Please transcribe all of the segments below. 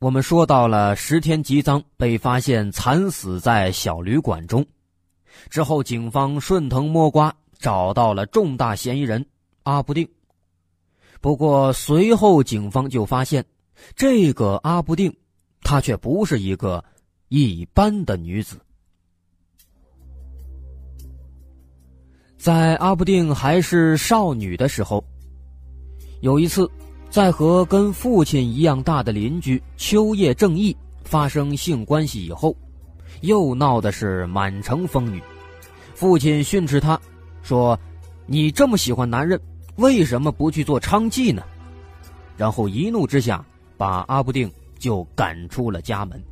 我们说到了石田吉藏被发现惨死在小旅馆中，之后警方顺藤摸瓜找到了重大嫌疑人阿布定。不过随后警方就发现，这个阿布定，她却不是一个一般的女子。在阿布定还是少女的时候，有一次，在和跟父亲一样大的邻居秋叶正义发生性关系以后，又闹的是满城风雨。父亲训斥他，说：“你这么喜欢男人，为什么不去做娼妓呢？”然后一怒之下，把阿布定就赶出了家门。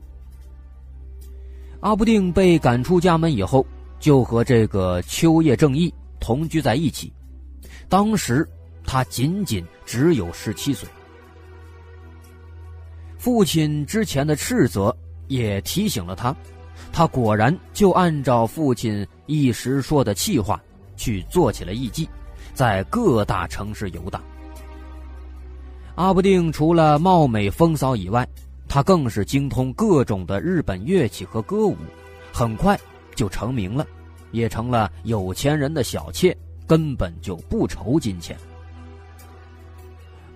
阿布定被赶出家门以后。就和这个秋叶正义同居在一起，当时他仅仅只有十七岁。父亲之前的斥责也提醒了他，他果然就按照父亲一时说的气话去做起了艺妓，在各大城市游荡。阿不定除了貌美风骚以外，他更是精通各种的日本乐器和歌舞，很快。就成名了，也成了有钱人的小妾，根本就不愁金钱。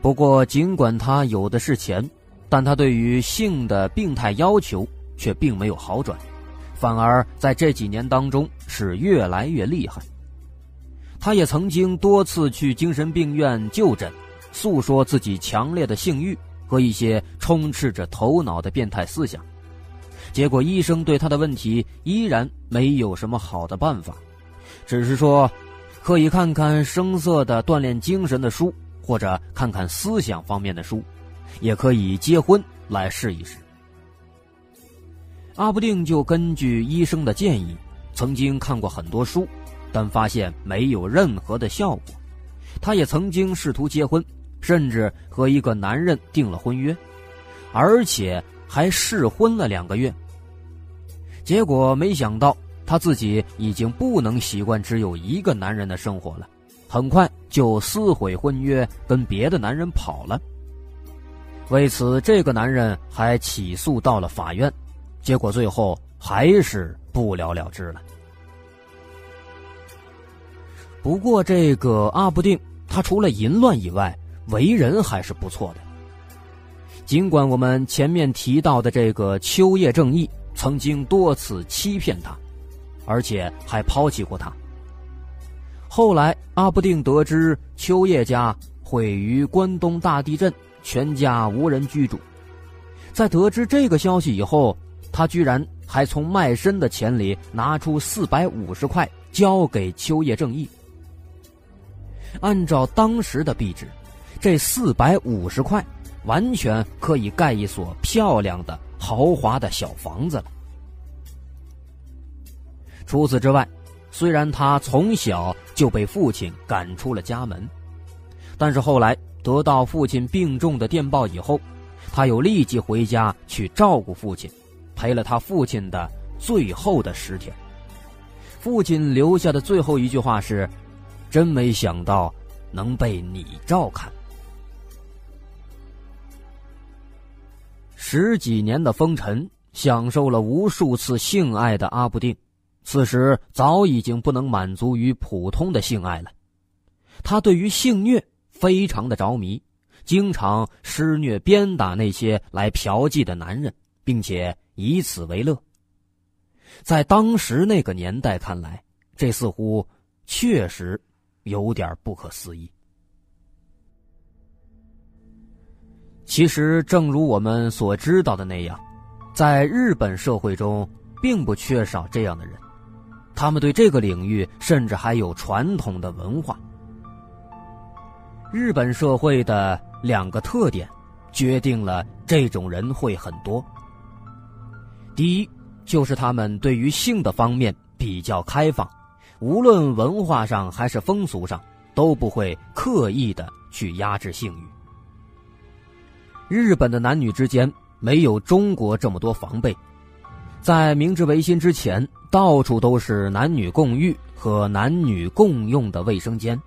不过，尽管他有的是钱，但他对于性的病态要求却并没有好转，反而在这几年当中是越来越厉害。他也曾经多次去精神病院就诊，诉说自己强烈的性欲和一些充斥着头脑的变态思想。结果，医生对他的问题依然没有什么好的办法，只是说，可以看看声色的锻炼精神的书，或者看看思想方面的书，也可以结婚来试一试。阿不定就根据医生的建议，曾经看过很多书，但发现没有任何的效果。他也曾经试图结婚，甚至和一个男人订了婚约，而且。还试婚了两个月，结果没想到他自己已经不能习惯只有一个男人的生活了，很快就撕毁婚约，跟别的男人跑了。为此，这个男人还起诉到了法院，结果最后还是不了了之了。不过，这个阿布定他除了淫乱以外，为人还是不错的。尽管我们前面提到的这个秋叶正义曾经多次欺骗他，而且还抛弃过他。后来阿不定得知秋叶家毁于关东大地震，全家无人居住。在得知这个消息以后，他居然还从卖身的钱里拿出四百五十块交给秋叶正义。按照当时的币值，这四百五十块。完全可以盖一所漂亮的豪华的小房子了。除此之外，虽然他从小就被父亲赶出了家门，但是后来得到父亲病重的电报以后，他又立即回家去照顾父亲，陪了他父亲的最后的十天。父亲留下的最后一句话是：“真没想到能被你照看。”十几年的风尘，享受了无数次性爱的阿布定，此时早已经不能满足于普通的性爱了。他对于性虐非常的着迷，经常施虐鞭打那些来嫖妓的男人，并且以此为乐。在当时那个年代看来，这似乎确实有点不可思议。其实，正如我们所知道的那样，在日本社会中，并不缺少这样的人。他们对这个领域甚至还有传统的文化。日本社会的两个特点，决定了这种人会很多。第一，就是他们对于性的方面比较开放，无论文化上还是风俗上，都不会刻意的去压制性欲。日本的男女之间没有中国这么多防备，在明治维新之前，到处都是男女共浴和男女共用的卫生间，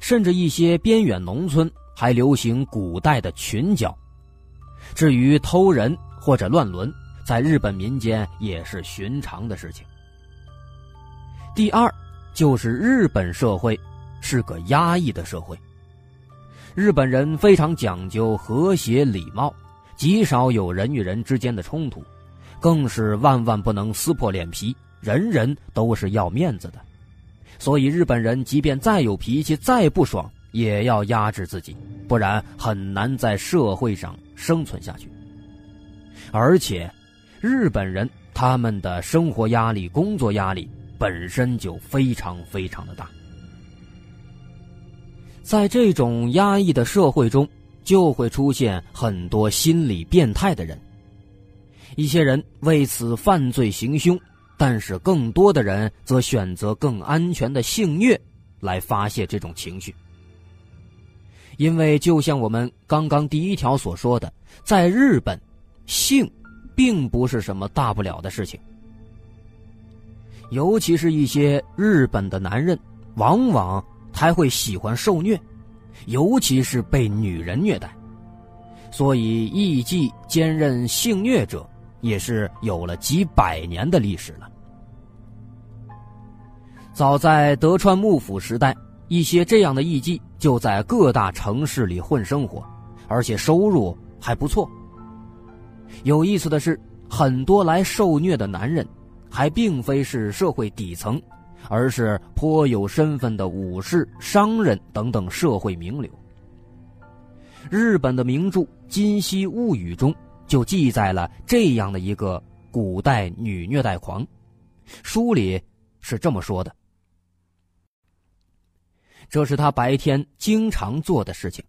甚至一些边远农村还流行古代的群交。至于偷人或者乱伦，在日本民间也是寻常的事情。第二，就是日本社会是个压抑的社会。日本人非常讲究和谐礼貌，极少有人与人之间的冲突，更是万万不能撕破脸皮，人人都是要面子的。所以日本人即便再有脾气、再不爽，也要压制自己，不然很难在社会上生存下去。而且，日本人他们的生活压力、工作压力本身就非常非常的大。在这种压抑的社会中，就会出现很多心理变态的人。一些人为此犯罪行凶，但是更多的人则选择更安全的性虐来发泄这种情绪。因为就像我们刚刚第一条所说的，在日本，性并不是什么大不了的事情。尤其是一些日本的男人，往往。还会喜欢受虐，尤其是被女人虐待，所以艺妓兼任性虐者也是有了几百年的历史了。早在德川幕府时代，一些这样的艺妓就在各大城市里混生活，而且收入还不错。有意思的是，很多来受虐的男人，还并非是社会底层。而是颇有身份的武士、商人等等社会名流。日本的名著《金溪物语》中就记载了这样的一个古代女虐待狂，书里是这么说的：这是他白天经常做的事情。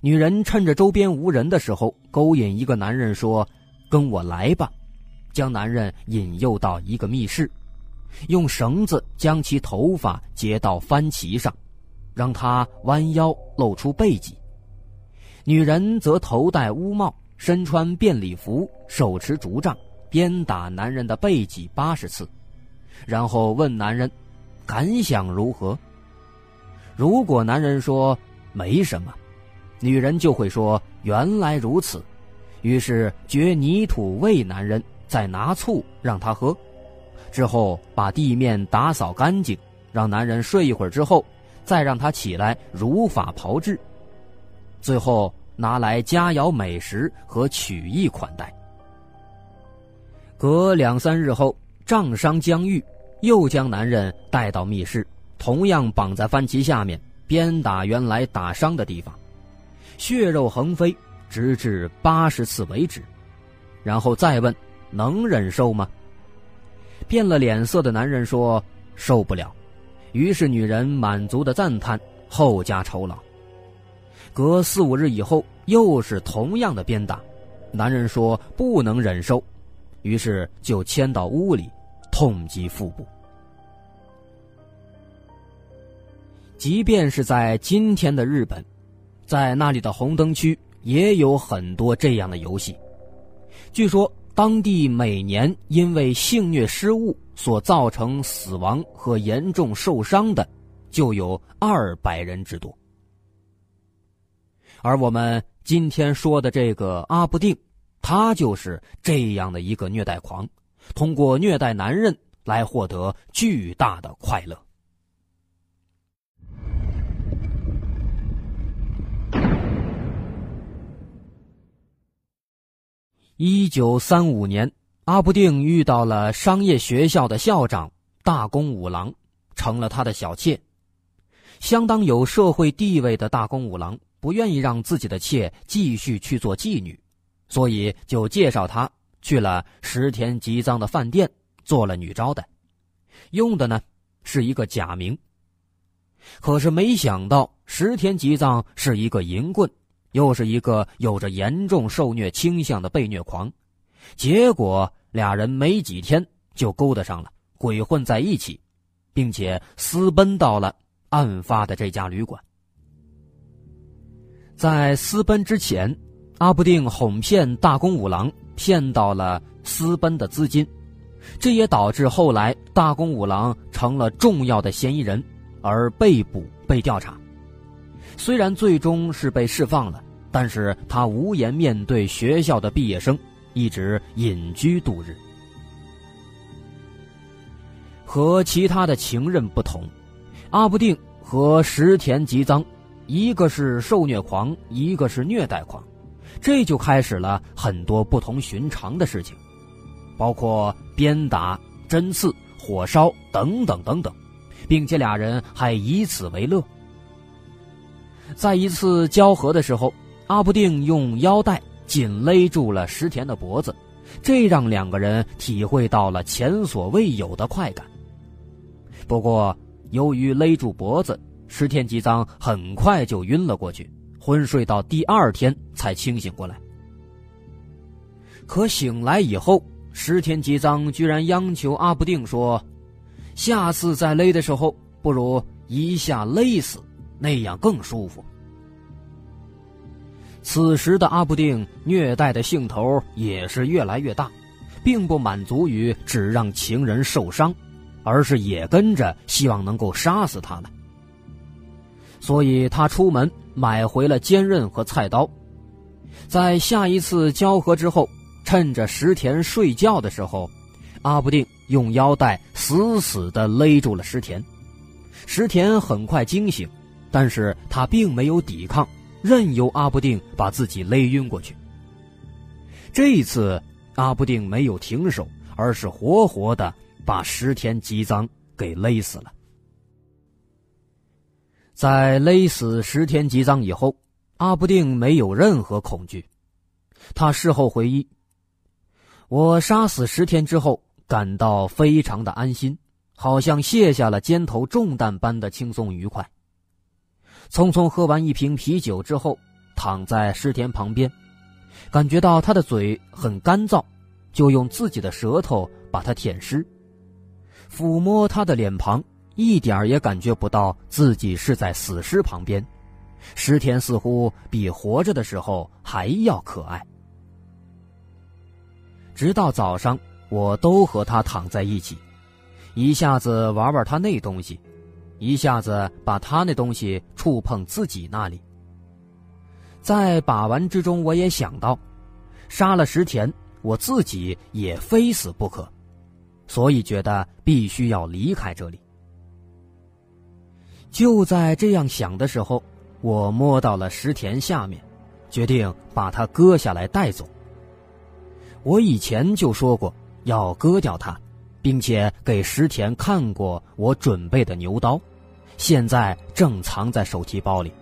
女人趁着周边无人的时候，勾引一个男人说：“跟我来吧。”将男人引诱到一个密室。用绳子将其头发结到翻旗上，让他弯腰露出背脊。女人则头戴乌帽，身穿便礼服，手持竹杖，鞭打男人的背脊八十次，然后问男人感想如何。如果男人说没什么，女人就会说原来如此，于是掘泥土喂男人，再拿醋让他喝。之后把地面打扫干净，让男人睡一会儿之后，再让他起来如法炮制，最后拿来佳肴美食和曲艺款待。隔两三日后，杖伤将愈，又将男人带到密室，同样绑在番旗下面，鞭打原来打伤的地方，血肉横飞，直至八十次为止，然后再问：能忍受吗？变了脸色的男人说：“受不了。”于是女人满足的赞叹，后加酬劳。隔四五日以后，又是同样的鞭打，男人说不能忍受，于是就牵到屋里，痛击腹部。即便是在今天的日本，在那里的红灯区也有很多这样的游戏，据说。当地每年因为性虐失误所造成死亡和严重受伤的，就有二百人之多。而我们今天说的这个阿布定，他就是这样的一个虐待狂，通过虐待男人来获得巨大的快乐。一九三五年，阿不定遇到了商业学校的校长大宫五郎，成了他的小妾。相当有社会地位的大宫五郎不愿意让自己的妾继续去做妓女，所以就介绍她去了石田吉藏的饭店做了女招待，用的呢是一个假名。可是没想到石田吉藏是一个淫棍。又是一个有着严重受虐倾向的被虐狂，结果俩人没几天就勾搭上了，鬼混在一起，并且私奔到了案发的这家旅馆。在私奔之前，阿布定哄骗大公五郎，骗到了私奔的资金，这也导致后来大公五郎成了重要的嫌疑人，而被捕被调查。虽然最终是被释放了，但是他无颜面对学校的毕业生，一直隐居度日。和其他的情人不同，阿布定和石田吉藏。一个是受虐狂，一个是虐待狂，这就开始了很多不同寻常的事情，包括鞭打、针刺、火烧等等等等，并且俩人还以此为乐。在一次交合的时候，阿布定用腰带紧勒住了石田的脖子，这让两个人体会到了前所未有的快感。不过，由于勒住脖子，石田吉藏很快就晕了过去，昏睡到第二天才清醒过来。可醒来以后，石田吉藏居然央求阿不定说：“下次再勒的时候，不如一下勒死，那样更舒服。”此时的阿不定虐待的兴头也是越来越大，并不满足于只让情人受伤，而是也跟着希望能够杀死他了。所以他出门买回了坚刃和菜刀，在下一次交合之后，趁着石田睡觉的时候，阿布定用腰带死死地勒住了石田。石田很快惊醒，但是他并没有抵抗，任由阿布定把自己勒晕过去。这一次，阿布定没有停手，而是活活的把石田吉藏给勒死了。在勒死石田吉藏以后，阿布定没有任何恐惧。他事后回忆：“我杀死石田之后，感到非常的安心，好像卸下了肩头重担般的轻松愉快。”匆匆喝完一瓶啤酒之后，躺在石田旁边，感觉到他的嘴很干燥，就用自己的舌头把它舔湿，抚摸他的脸庞。一点也感觉不到自己是在死尸旁边，石田似乎比活着的时候还要可爱。直到早上，我都和他躺在一起，一下子玩玩他那东西，一下子把他那东西触碰自己那里。在把玩之中，我也想到，杀了石田，我自己也非死不可，所以觉得必须要离开这里。就在这样想的时候，我摸到了石田下面，决定把它割下来带走。我以前就说过要割掉它，并且给石田看过我准备的牛刀，现在正藏在手提包里。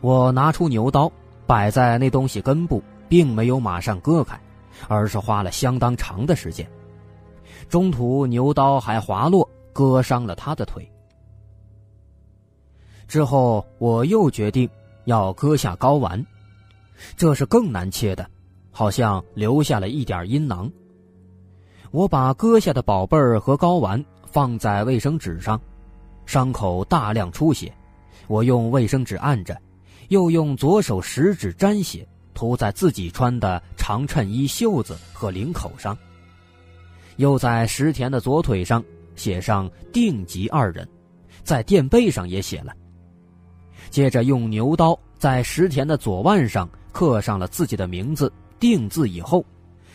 我拿出牛刀，摆在那东西根部，并没有马上割开，而是花了相当长的时间。中途牛刀还滑落，割伤了他的腿。之后，我又决定要割下睾丸，这是更难切的，好像留下了一点阴囊。我把割下的宝贝儿和睾丸放在卫生纸上，伤口大量出血，我用卫生纸按着，又用左手食指沾血涂在自己穿的长衬衣袖子和领口上，又在石田的左腿上写上“定吉二人”，在垫背上也写了。接着用牛刀在石田的左腕上刻上了自己的名字“定”字以后，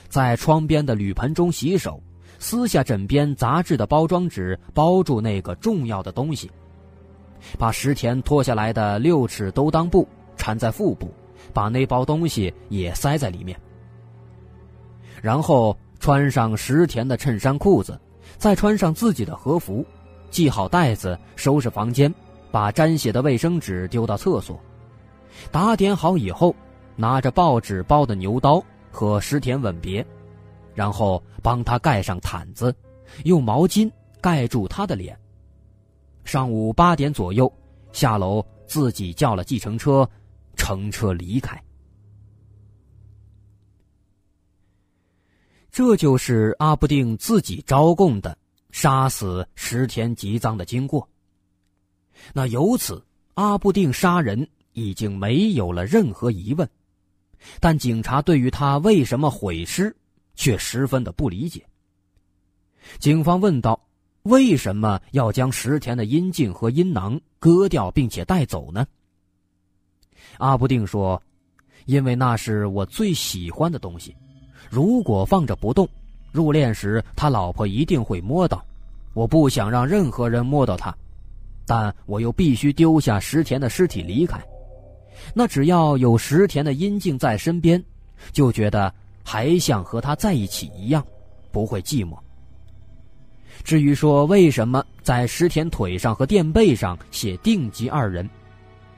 在窗边的铝盆中洗手，撕下枕边杂志的包装纸包住那个重要的东西，把石田脱下来的六尺兜裆布缠在腹部，把那包东西也塞在里面，然后穿上石田的衬衫裤子，再穿上自己的和服，系好带子，收拾房间。把沾血的卫生纸丢到厕所，打点好以后，拿着报纸包的牛刀和石田吻别，然后帮他盖上毯子，用毛巾盖住他的脸。上午八点左右，下楼自己叫了计程车，乘车离开。这就是阿不定自己招供的杀死石田吉藏的经过。那由此，阿不定杀人已经没有了任何疑问，但警察对于他为什么毁尸，却十分的不理解。警方问道：“为什么要将石田的阴茎和阴囊割掉并且带走呢？”阿不定说：“因为那是我最喜欢的东西。”如果放着不动，入殓时他老婆一定会摸到。我不想让任何人摸到他，但我又必须丢下石田的尸体离开。那只要有石田的阴茎在身边，就觉得还像和他在一起一样，不会寂寞。至于说为什么在石田腿上和垫背上写“定吉二人”，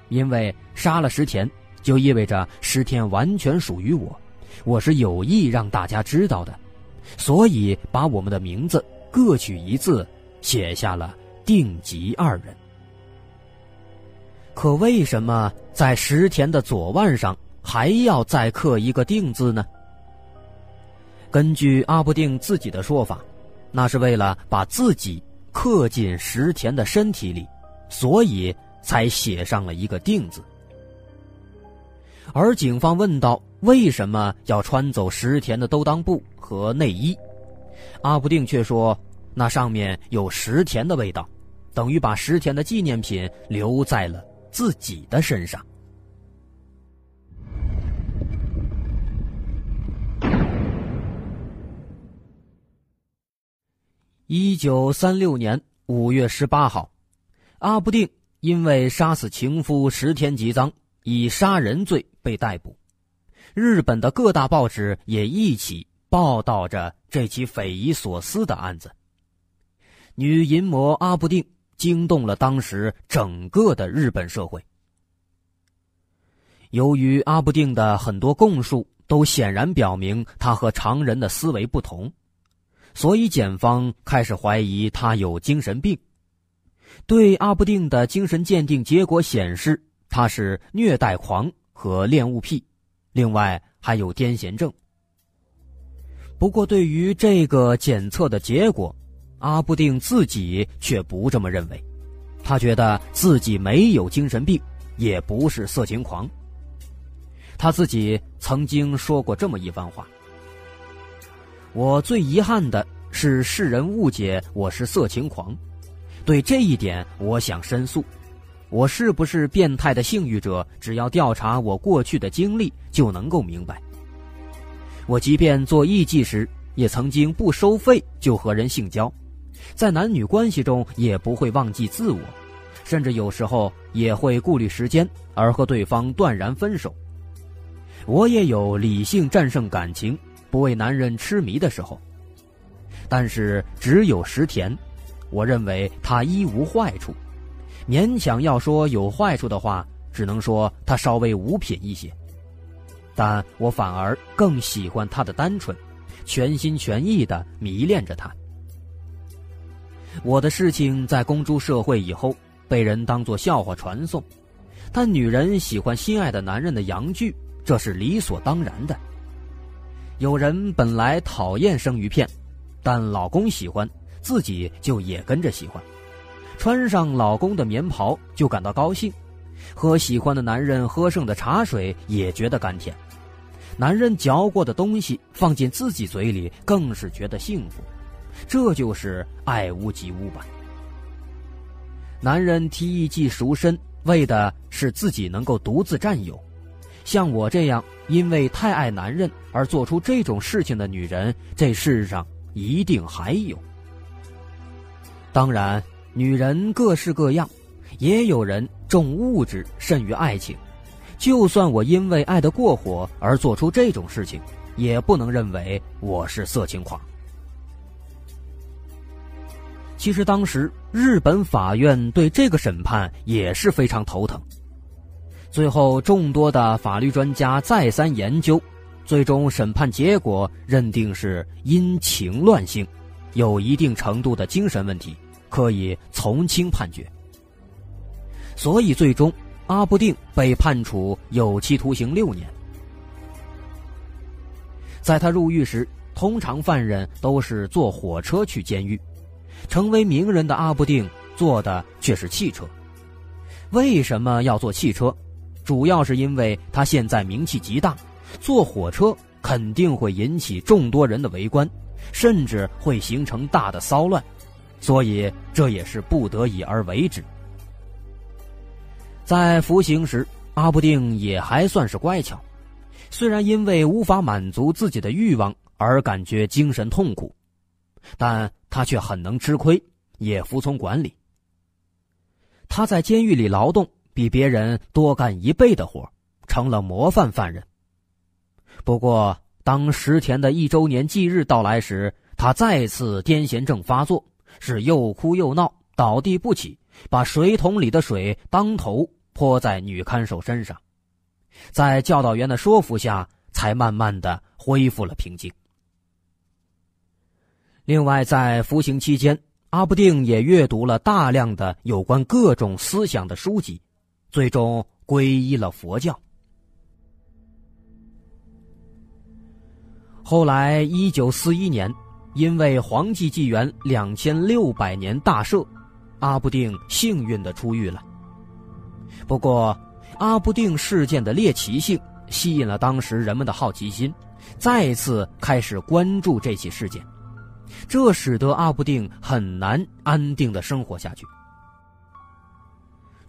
因为杀了石田，就意味着石田完全属于我。我是有意让大家知道的，所以把我们的名字各取一字，写下了“定吉二人”。可为什么在石田的左腕上还要再刻一个“定”字呢？根据阿不定自己的说法，那是为了把自己刻进石田的身体里，所以才写上了一个“定”字。而警方问到：“为什么要穿走石田的兜裆布和内衣？”阿不定却说：“那上面有石田的味道，等于把石田的纪念品留在了自己的身上。”一九三六年五月十八号，阿不定因为杀死情夫石田吉藏，以杀人罪。被逮捕，日本的各大报纸也一起报道着这起匪夷所思的案子。女淫魔阿部定惊动了当时整个的日本社会。由于阿不定的很多供述都显然表明他和常人的思维不同，所以检方开始怀疑他有精神病。对阿不定的精神鉴定结果显示，他是虐待狂。和恋物癖，另外还有癫痫症。不过，对于这个检测的结果，阿布定自己却不这么认为。他觉得自己没有精神病，也不是色情狂。他自己曾经说过这么一番话：“我最遗憾的是世人误解我是色情狂，对这一点我想申诉。”我是不是变态的性欲者？只要调查我过去的经历，就能够明白。我即便做艺妓时，也曾经不收费就和人性交，在男女关系中也不会忘记自我，甚至有时候也会顾虑时间而和对方断然分手。我也有理性战胜感情，不为男人痴迷的时候。但是只有石田，我认为他一无坏处。勉强要说有坏处的话，只能说他稍微无品一些，但我反而更喜欢他的单纯，全心全意的迷恋着他。我的事情在公诸社会以后，被人当作笑话传颂，但女人喜欢心爱的男人的阳具，这是理所当然的。有人本来讨厌生鱼片，但老公喜欢，自己就也跟着喜欢。穿上老公的棉袍就感到高兴，喝喜欢的男人喝剩的茶水也觉得甘甜，男人嚼过的东西放进自己嘴里更是觉得幸福，这就是爱屋及乌吧。男人提议寄赎身，为的是自己能够独自占有。像我这样因为太爱男人而做出这种事情的女人，这世上一定还有。当然。女人各式各样，也有人重物质甚于爱情。就算我因为爱得过火而做出这种事情，也不能认为我是色情狂。其实当时日本法院对这个审判也是非常头疼。最后众多的法律专家再三研究，最终审判结果认定是因情乱性，有一定程度的精神问题。可以从轻判决，所以最终阿不定被判处有期徒刑六年。在他入狱时，通常犯人都是坐火车去监狱，成为名人的阿布定坐的却是汽车。为什么要坐汽车？主要是因为他现在名气极大，坐火车肯定会引起众多人的围观，甚至会形成大的骚乱，所以这也是不得已而为之。在服刑时，阿布定也还算是乖巧，虽然因为无法满足自己的欲望而感觉精神痛苦，但他却很能吃亏，也服从管理。他在监狱里劳动。比别人多干一倍的活，成了模范犯人。不过，当石田的一周年忌日到来时，他再次癫痫症发作，是又哭又闹，倒地不起，把水桶里的水当头泼在女看守身上，在教导员的说服下，才慢慢的恢复了平静。另外，在服刑期间，阿布定也阅读了大量的有关各种思想的书籍。最终皈依了佛教。后来，一九四一年，因为黄继纪元两千六百年大赦，阿布定幸运的出狱了。不过，阿布定事件的猎奇性吸引了当时人们的好奇心，再次开始关注这起事件，这使得阿布定很难安定的生活下去。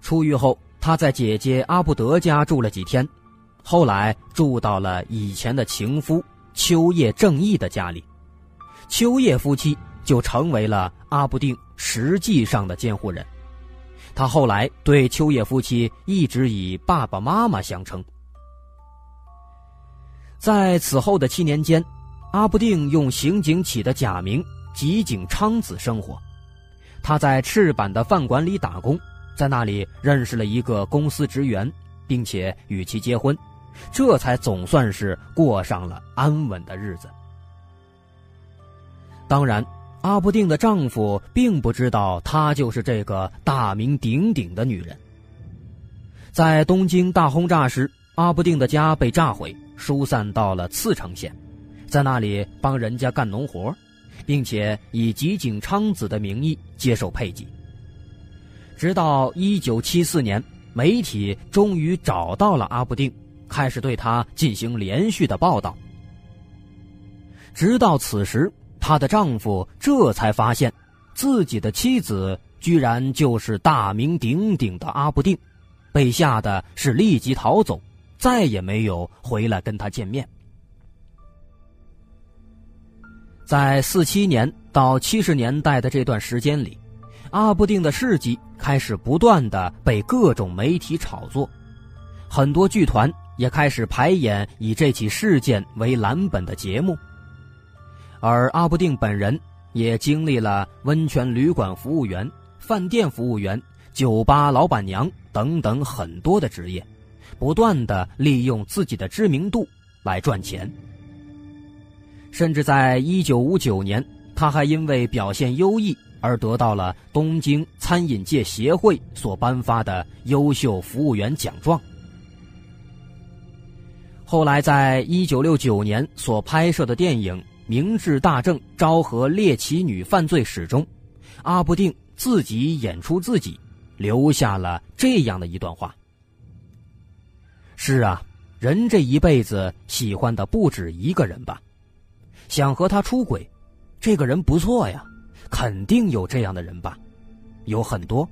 出狱后。他在姐姐阿布德家住了几天，后来住到了以前的情夫秋叶正义的家里，秋叶夫妻就成为了阿布定实际上的监护人。他后来对秋叶夫妻一直以爸爸妈妈相称。在此后的七年间，阿不定用刑警起的假名吉井昌子生活，他在赤坂的饭馆里打工。在那里认识了一个公司职员，并且与其结婚，这才总算是过上了安稳的日子。当然，阿不定的丈夫并不知道她就是这个大名鼎鼎的女人。在东京大轰炸时，阿不定的家被炸毁，疏散到了茨城县，在那里帮人家干农活，并且以吉井昌子的名义接受配给。直到一九七四年，媒体终于找到了阿布定，开始对他进行连续的报道。直到此时，她的丈夫这才发现，自己的妻子居然就是大名鼎鼎的阿布定，被吓得是立即逃走，再也没有回来跟他见面。在四七年到七十年代的这段时间里。阿布定的事迹开始不断的被各种媒体炒作，很多剧团也开始排演以这起事件为蓝本的节目，而阿布定本人也经历了温泉旅馆服务员、饭店服务员、酒吧老板娘等等很多的职业，不断的利用自己的知名度来赚钱，甚至在一九五九年，他还因为表现优异。而得到了东京餐饮界协会所颁发的优秀服务员奖状。后来，在一九六九年所拍摄的电影《明治大正昭和猎奇女犯罪史》中，阿布定自己演出自己，留下了这样的一段话：“是啊，人这一辈子喜欢的不止一个人吧？想和他出轨，这个人不错呀。”肯定有这样的人吧，有很多。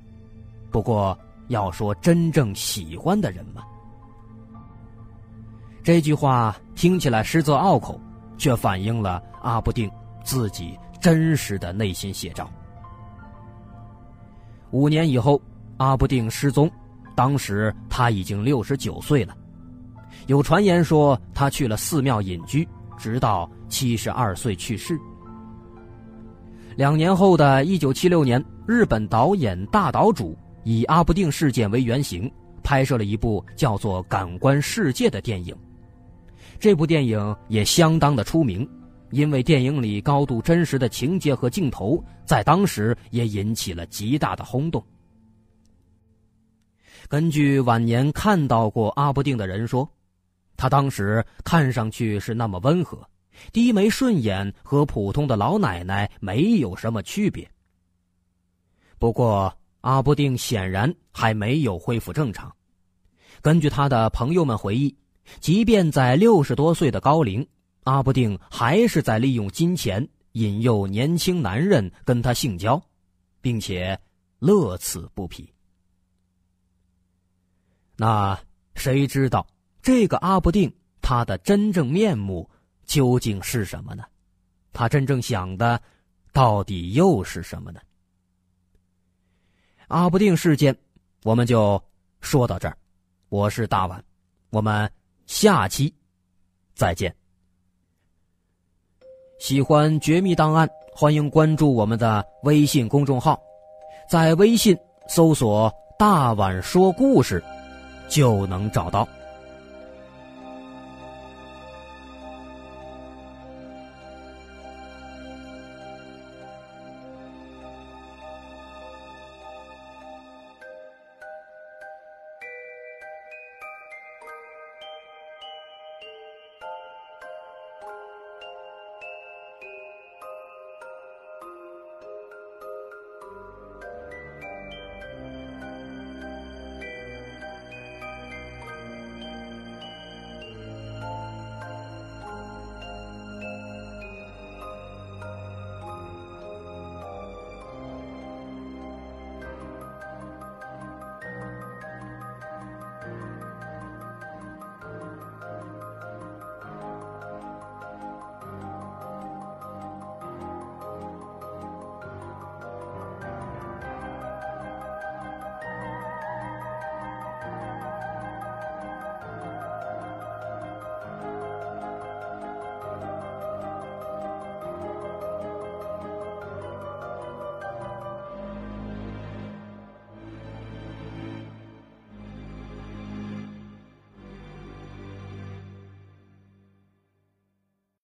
不过要说真正喜欢的人嘛，这句话听起来实则拗口，却反映了阿布定自己真实的内心写照。五年以后，阿布定失踪，当时他已经六十九岁了。有传言说他去了寺庙隐居，直到七十二岁去世。两年后的一九七六年，日本导演大岛渚以阿部定事件为原型，拍摄了一部叫做《感官世界》的电影。这部电影也相当的出名，因为电影里高度真实的情节和镜头，在当时也引起了极大的轰动。根据晚年看到过阿部定的人说，他当时看上去是那么温和，低眉顺眼和普通的老奶奶没有什么区别。不过，阿布定显然还没有恢复正常。根据他的朋友们回忆，即便在六十多岁的高龄，阿布定还是在利用金钱引诱年轻男人跟他性交，并且乐此不疲。那谁知道这个阿布定他的真正面目究竟是什么呢？他真正想的到底又是什么呢？阿不定事件，我们就说到这儿。我是大碗，我们下期再见。喜欢《绝密档案》，欢迎关注我们的微信公众号，在微信搜索“大碗说故事”，就能找到。